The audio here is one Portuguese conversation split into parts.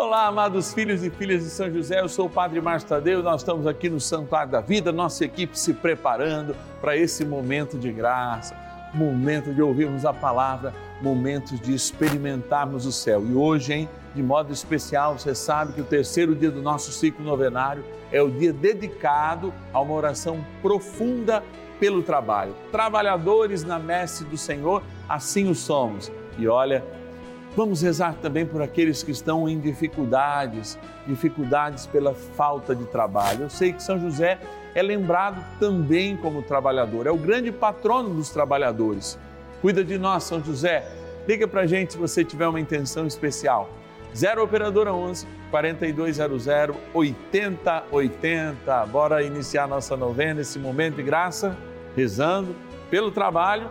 Olá, amados filhos e filhas de São José, eu sou o Padre Márcio Tadeu, nós estamos aqui no Santuário da Vida, nossa equipe se preparando para esse momento de graça, momento de ouvirmos a palavra, momentos de experimentarmos o céu. E hoje, hein, de modo especial, você sabe que o terceiro dia do nosso ciclo novenário é o dia dedicado a uma oração profunda pelo trabalho. Trabalhadores na messe do Senhor, assim o somos. E olha, Vamos rezar também por aqueles que estão em dificuldades, dificuldades pela falta de trabalho. Eu sei que São José é lembrado também como trabalhador, é o grande patrono dos trabalhadores. Cuida de nós, São José. Liga para a gente se você tiver uma intenção especial. 0 Operadora 11 4200 8080. Bora iniciar nossa novena, esse momento de graça, rezando pelo trabalho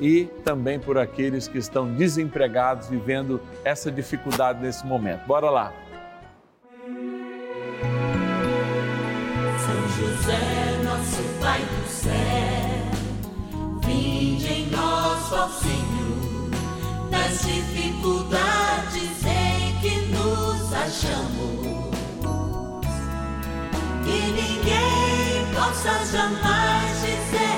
e também por aqueles que estão desempregados, vivendo essa dificuldade nesse momento. Bora lá. São José, nosso Pai do céu, vinde em nós, ó Senhor, nas dificuldades em que nos achamos. Que ninguém possa jamais dizer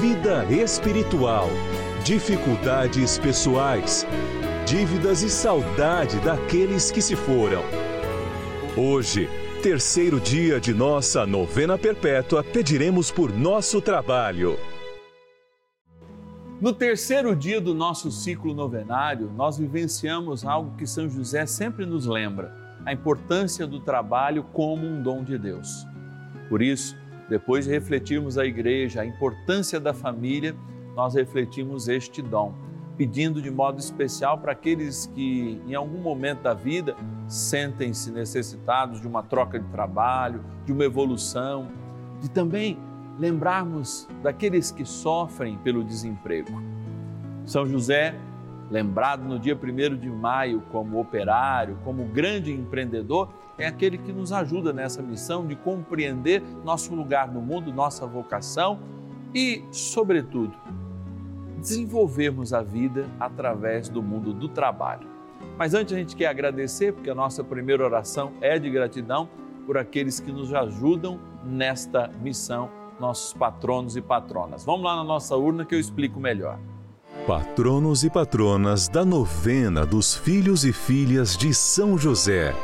vida espiritual, dificuldades pessoais, dívidas e saudade daqueles que se foram. Hoje, terceiro dia de nossa novena perpétua, pediremos por nosso trabalho. No terceiro dia do nosso ciclo novenário, nós vivenciamos algo que São José sempre nos lembra: a importância do trabalho como um dom de Deus. Por isso, depois de refletirmos a igreja, a importância da família, nós refletimos este dom, pedindo de modo especial para aqueles que em algum momento da vida sentem-se necessitados de uma troca de trabalho, de uma evolução, de também lembrarmos daqueles que sofrem pelo desemprego. São José, lembrado no dia 1 de maio como operário, como grande empreendedor, é aquele que nos ajuda nessa missão de compreender nosso lugar no mundo, nossa vocação e, sobretudo, desenvolvermos a vida através do mundo do trabalho. Mas antes a gente quer agradecer, porque a nossa primeira oração é de gratidão por aqueles que nos ajudam nesta missão, nossos patronos e patronas. Vamos lá na nossa urna que eu explico melhor. Patronos e patronas da novena dos filhos e filhas de São José.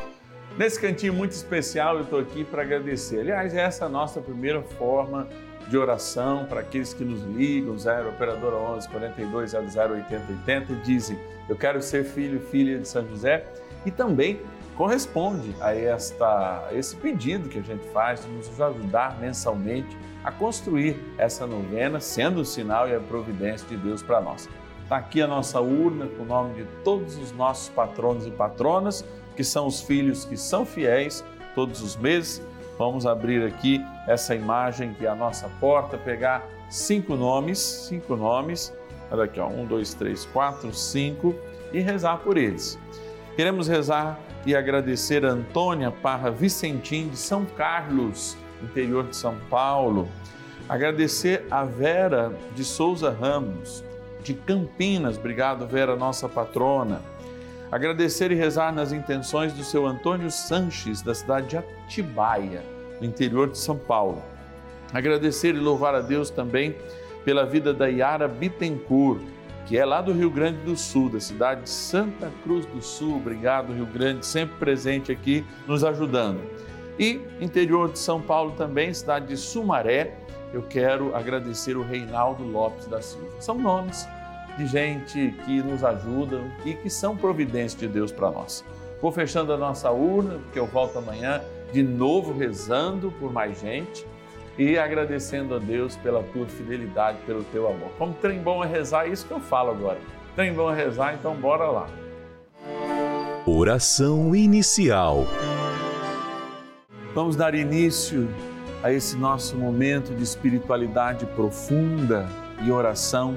Nesse cantinho muito especial, eu estou aqui para agradecer. Aliás, essa é a nossa primeira forma de oração para aqueles que nos ligam, 0 Operadora 11 42 00 80 80, e dizem: Eu quero ser filho e filha de São José. E também corresponde a esta, esse pedido que a gente faz de nos ajudar mensalmente a construir essa novena, sendo o sinal e a providência de Deus para nós. Está aqui a nossa urna com o nome de todos os nossos patronos e patronas, que são os filhos que são fiéis todos os meses. Vamos abrir aqui essa imagem que é a nossa porta, pegar cinco nomes, cinco nomes, olha aqui, ó, um, dois, três, quatro, cinco, e rezar por eles. Queremos rezar e agradecer a Antônia Parra Vicentim de São Carlos, interior de São Paulo. Agradecer a Vera de Souza Ramos, de Campinas, obrigado Vera, nossa patrona. Agradecer e rezar nas intenções do seu Antônio Sanches, da cidade de Atibaia, no interior de São Paulo. Agradecer e louvar a Deus também pela vida da Yara Bittencourt, que é lá do Rio Grande do Sul, da cidade de Santa Cruz do Sul. Obrigado, Rio Grande, sempre presente aqui, nos ajudando. E interior de São Paulo também, cidade de Sumaré, eu quero agradecer o Reinaldo Lopes da Silva. São nomes de gente que nos ajudam e que são providência de Deus para nós. Vou fechando a nossa urna, porque eu volto amanhã de novo rezando por mais gente e agradecendo a Deus pela tua fidelidade, pelo teu amor. Como trem bom é rezar, é isso que eu falo agora. Trem bom é rezar, então bora lá. Oração inicial. Vamos dar início a esse nosso momento de espiritualidade profunda e oração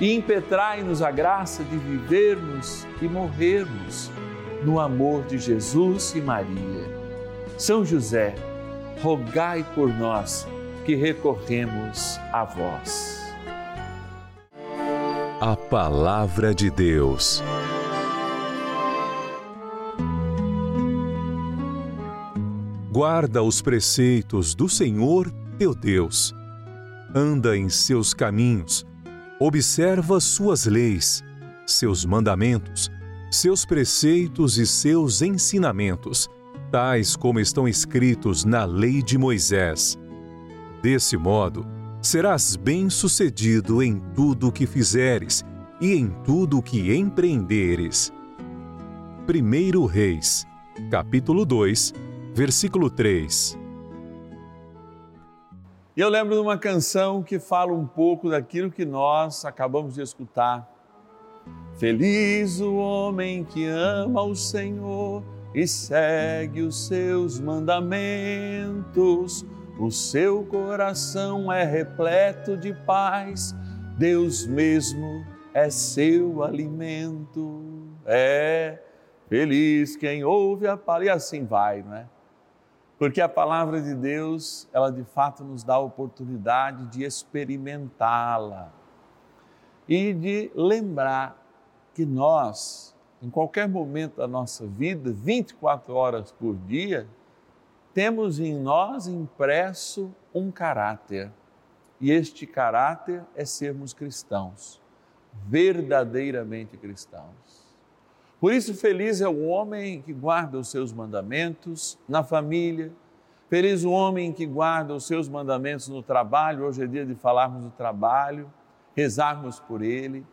e impetrai-nos a graça de vivermos e morrermos no amor de Jesus e Maria são José, rogai por nós que recorremos a vós. A Palavra de Deus. Guarda os preceitos do Senhor teu Deus. Anda em seus caminhos, observa suas leis, seus mandamentos, seus preceitos e seus ensinamentos tais como estão escritos na lei de Moisés. Desse modo, serás bem-sucedido em tudo o que fizeres e em tudo o que empreenderes. 1 Reis, capítulo 2, versículo 3. E eu lembro de uma canção que fala um pouco daquilo que nós acabamos de escutar. Feliz o homem que ama o Senhor e segue os seus mandamentos. O seu coração é repleto de paz, Deus mesmo é seu alimento. É feliz quem ouve a palavra, e assim vai, não é? Porque a palavra de Deus, ela de fato nos dá a oportunidade de experimentá-la e de lembrar que nós em qualquer momento da nossa vida, 24 horas por dia, temos em nós impresso um caráter. E este caráter é sermos cristãos, verdadeiramente cristãos. Por isso, feliz é o homem que guarda os seus mandamentos na família, feliz o homem que guarda os seus mandamentos no trabalho. Hoje é dia de falarmos do trabalho, rezarmos por ele,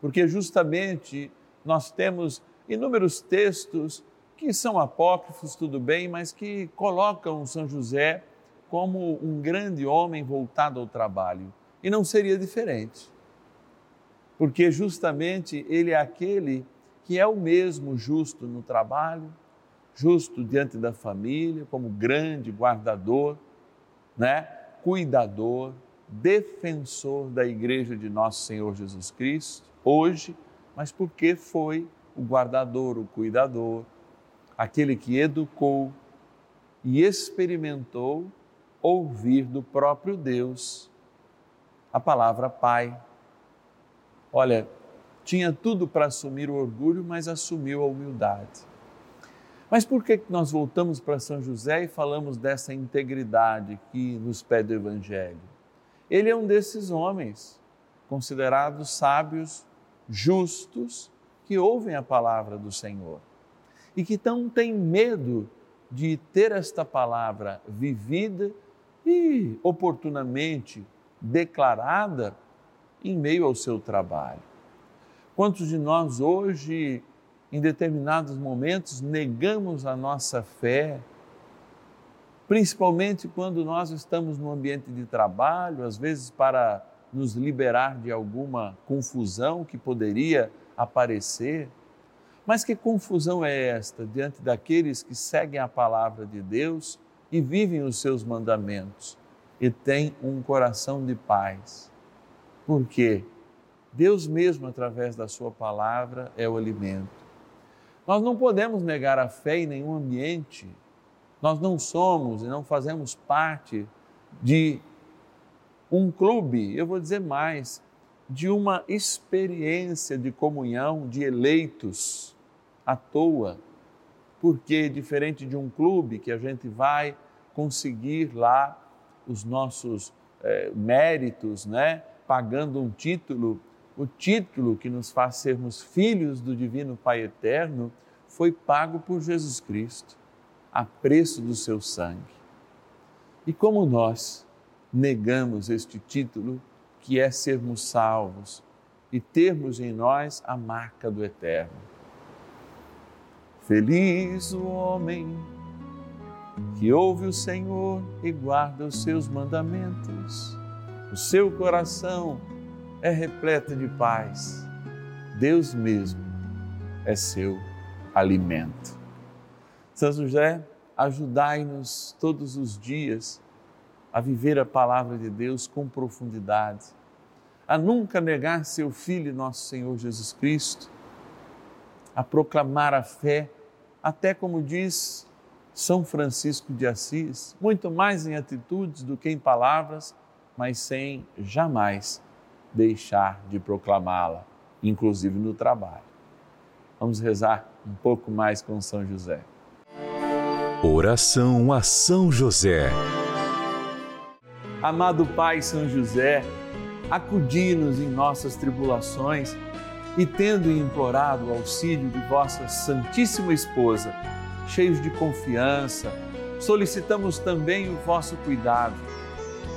porque justamente nós temos inúmeros textos que são apócrifos, tudo bem, mas que colocam São José como um grande homem voltado ao trabalho. E não seria diferente, porque justamente ele é aquele que é o mesmo justo no trabalho, justo diante da família, como grande guardador, né? cuidador, defensor da igreja de nosso Senhor Jesus Cristo, hoje, mas porque foi o guardador, o cuidador, aquele que educou e experimentou ouvir do próprio Deus a palavra Pai. Olha, tinha tudo para assumir o orgulho, mas assumiu a humildade. Mas por que nós voltamos para São José e falamos dessa integridade que nos pede o Evangelho? Ele é um desses homens considerados sábios, justos, que ouvem a palavra do Senhor e que não têm medo de ter esta palavra vivida e oportunamente declarada em meio ao seu trabalho. Quantos de nós hoje, em determinados momentos, negamos a nossa fé, principalmente quando nós estamos no ambiente de trabalho, às vezes para nos liberar de alguma confusão que poderia aparecer? Mas que confusão é esta diante daqueles que seguem a palavra de Deus e vivem os seus mandamentos e têm um coração de paz? Por quê? Deus mesmo, através da Sua palavra, é o alimento. Nós não podemos negar a fé em nenhum ambiente. Nós não somos e não fazemos parte de um clube, eu vou dizer mais, de uma experiência de comunhão de eleitos à toa, porque diferente de um clube que a gente vai conseguir lá os nossos é, méritos, né? Pagando um título, o título que nos faz sermos filhos do Divino Pai Eterno foi pago por Jesus Cristo, a preço do seu sangue. E como nós negamos este título, que é sermos salvos e termos em nós a marca do Eterno? Feliz o homem que ouve o Senhor e guarda os seus mandamentos. O seu coração é repleto de paz. Deus mesmo é seu alimento. São José, ajudai-nos todos os dias a viver a palavra de Deus com profundidade, a nunca negar seu Filho, nosso Senhor Jesus Cristo a proclamar a fé, até como diz São Francisco de Assis, muito mais em atitudes do que em palavras, mas sem jamais deixar de proclamá-la, inclusive no trabalho. Vamos rezar um pouco mais com São José. Oração a São José. Amado Pai São José, acudi-nos em nossas tribulações e tendo implorado o auxílio de vossa Santíssima Esposa, cheios de confiança, solicitamos também o vosso cuidado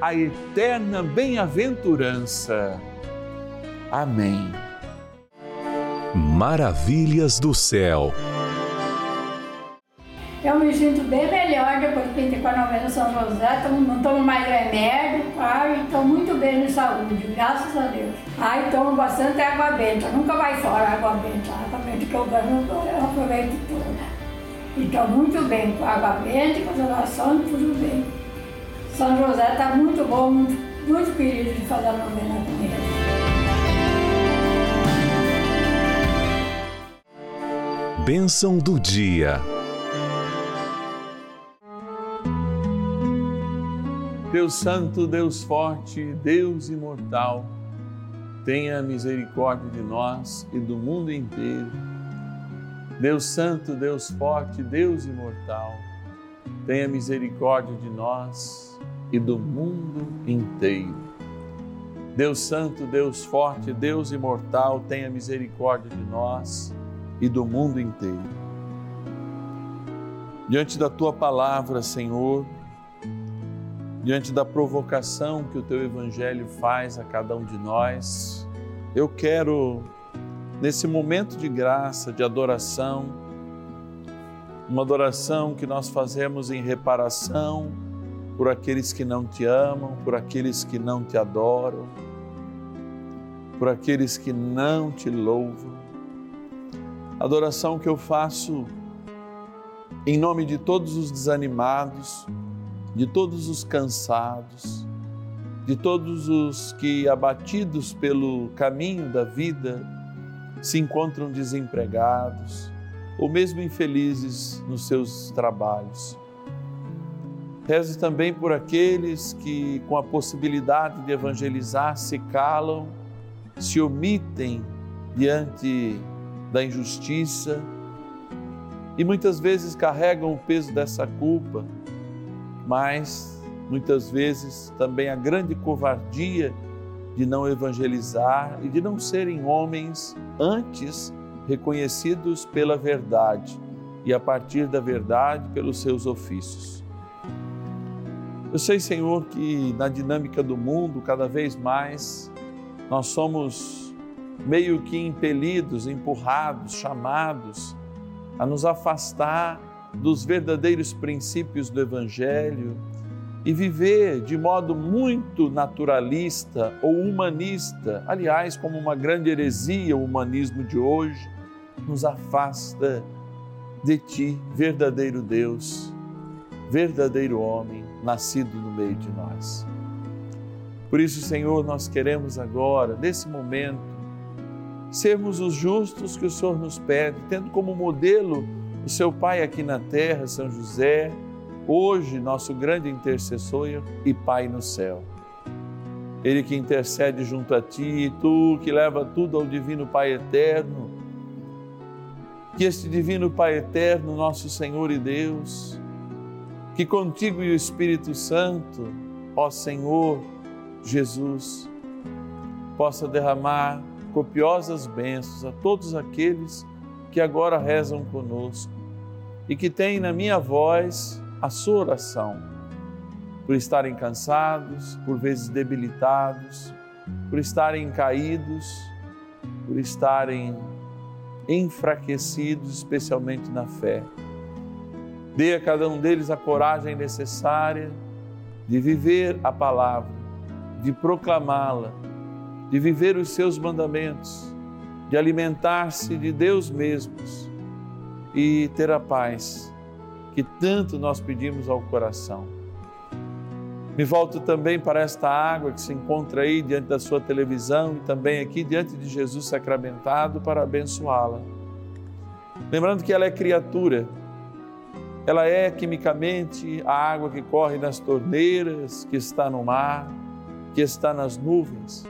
a eterna bem-aventurança. Amém. Maravilhas do céu. Eu me sinto bem melhor depois que entrei com a novena São José, tomo- não tomo mais remédio, ai, estou muito bem de saúde, graças a Deus. Ai, tomo bastante água benta, nunca vai fora a água benta, a água benta que eu ganho, eu aproveito toda. E estou muito bem com a água benta, com as orações, tudo bem. São José está muito bom, muito, muito querido de fazer a novena com ele. Bênção do dia. Deus Santo, Deus Forte, Deus Imortal, tenha misericórdia de nós e do mundo inteiro. Deus Santo, Deus Forte, Deus Imortal, tenha misericórdia de nós e do mundo inteiro. Deus Santo, Deus Forte, Deus Imortal, tenha misericórdia de nós e do mundo inteiro. Diante da tua palavra, Senhor, diante da provocação que o teu evangelho faz a cada um de nós, eu quero, nesse momento de graça, de adoração, uma adoração que nós fazemos em reparação por aqueles que não te amam, por aqueles que não te adoram, por aqueles que não te louvam. Adoração que eu faço em nome de todos os desanimados, de todos os cansados, de todos os que, abatidos pelo caminho da vida, se encontram desempregados ou mesmo infelizes nos seus trabalhos. Rezo também por aqueles que, com a possibilidade de evangelizar, se calam, se omitem diante da injustiça e muitas vezes carregam o peso dessa culpa mas muitas vezes também a grande covardia de não evangelizar e de não serem homens antes reconhecidos pela verdade e a partir da verdade pelos seus ofícios. Eu sei, Senhor, que na dinâmica do mundo, cada vez mais, nós somos meio que impelidos, empurrados, chamados a nos afastar dos verdadeiros princípios do Evangelho e viver de modo muito naturalista ou humanista, aliás, como uma grande heresia o humanismo de hoje, nos afasta de Ti, verdadeiro Deus, verdadeiro homem, nascido no meio de nós. Por isso, Senhor, nós queremos agora, nesse momento, sermos os justos que o Senhor nos pede, tendo como modelo o seu Pai aqui na terra, São José, hoje nosso grande intercessor e Pai no céu. Ele que intercede junto a ti, tu que leva tudo ao Divino Pai eterno. Que este Divino Pai eterno, nosso Senhor e Deus, que contigo e o Espírito Santo, ó Senhor Jesus, possa derramar copiosas bênçãos a todos aqueles que agora rezam conosco e que têm na minha voz a sua oração, por estarem cansados, por vezes debilitados, por estarem caídos, por estarem enfraquecidos, especialmente na fé. Dê a cada um deles a coragem necessária de viver a palavra, de proclamá-la, de viver os seus mandamentos, de alimentar-se de Deus mesmos e ter a paz que tanto nós pedimos ao coração. Me volto também para esta água que se encontra aí diante da sua televisão e também aqui diante de Jesus sacramentado para abençoá-la. Lembrando que ela é criatura, ela é quimicamente a água que corre nas torneiras, que está no mar, que está nas nuvens.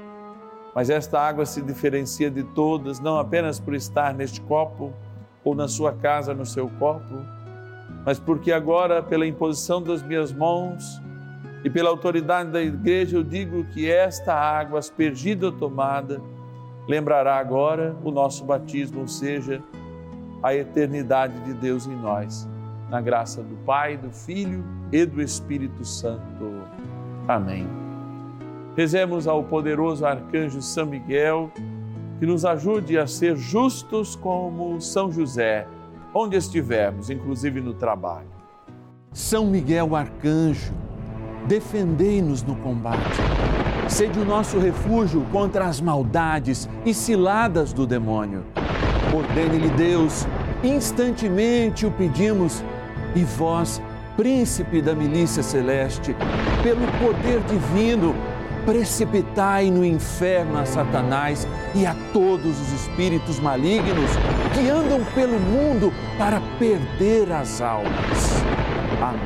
Mas esta água se diferencia de todas, não apenas por estar neste copo ou na sua casa, no seu copo, mas porque agora, pela imposição das minhas mãos e pela autoridade da igreja, eu digo que esta água aspergida ou tomada lembrará agora o nosso batismo, ou seja, a eternidade de Deus em nós. Na graça do Pai, do Filho e do Espírito Santo. Amém. Rezemos ao poderoso arcanjo São Miguel, que nos ajude a ser justos como São José onde estivermos, inclusive no trabalho. São Miguel Arcanjo, defendei-nos no combate. Sede o nosso refúgio contra as maldades e ciladas do demônio. Ordene-lhe Deus, instantemente o pedimos, e vós, príncipe da milícia celeste, pelo poder divino, precipitai no inferno a Satanás e a todos os espíritos malignos que andam pelo mundo para perder as almas. Amém.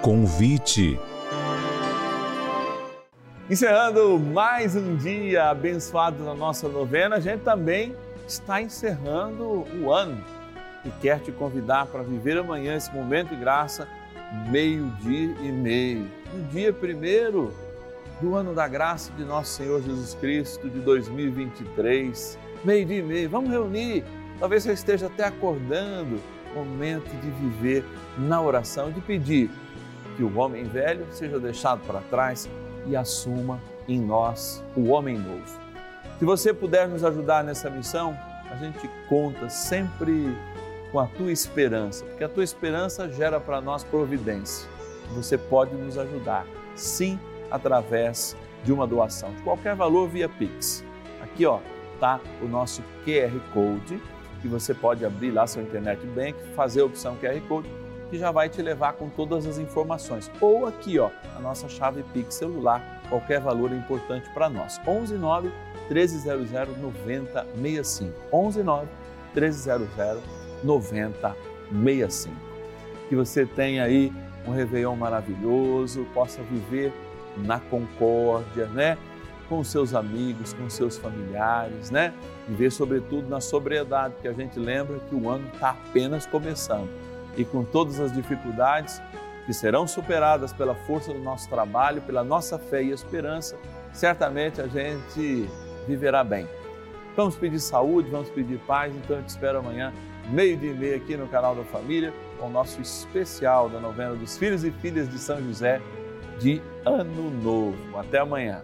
Convite. Encerrando mais um dia abençoado na nossa novena, a gente também está encerrando o ano e quer te convidar para viver amanhã esse momento de graça, meio-dia e meio, no dia primeiro do ano da graça de nosso Senhor Jesus Cristo de 2023, meio-dia e meio. Vamos reunir, talvez você esteja até acordando, momento de viver na oração, de pedir que o homem velho seja deixado para trás e assuma em nós o homem novo. Se você puder nos ajudar nessa missão, a gente conta sempre com a tua esperança, porque a tua esperança gera para nós providência. Você pode nos ajudar, sim, através de uma doação de qualquer valor via Pix. Aqui, ó, tá o nosso QR Code que você pode abrir lá seu internet bank, fazer a opção QR Code que já vai te levar com todas as informações. Ou aqui, ó, a nossa chave Pix celular, qualquer valor é importante para nós. 11 9 1300 9065. 11 9 1300 9065. Que você tenha aí um Réveillon maravilhoso, possa viver na concórdia, né? Com seus amigos, com seus familiares, né? Viver, sobretudo, na sobriedade, porque a gente lembra que o ano está apenas começando. E com todas as dificuldades que serão superadas pela força do nosso trabalho, pela nossa fé e esperança, certamente a gente viverá bem. Vamos pedir saúde, vamos pedir paz, então eu te espero amanhã meio dia e meio aqui no canal da Família, com o nosso especial da novena dos filhos e filhas de São José de Ano Novo. Até amanhã.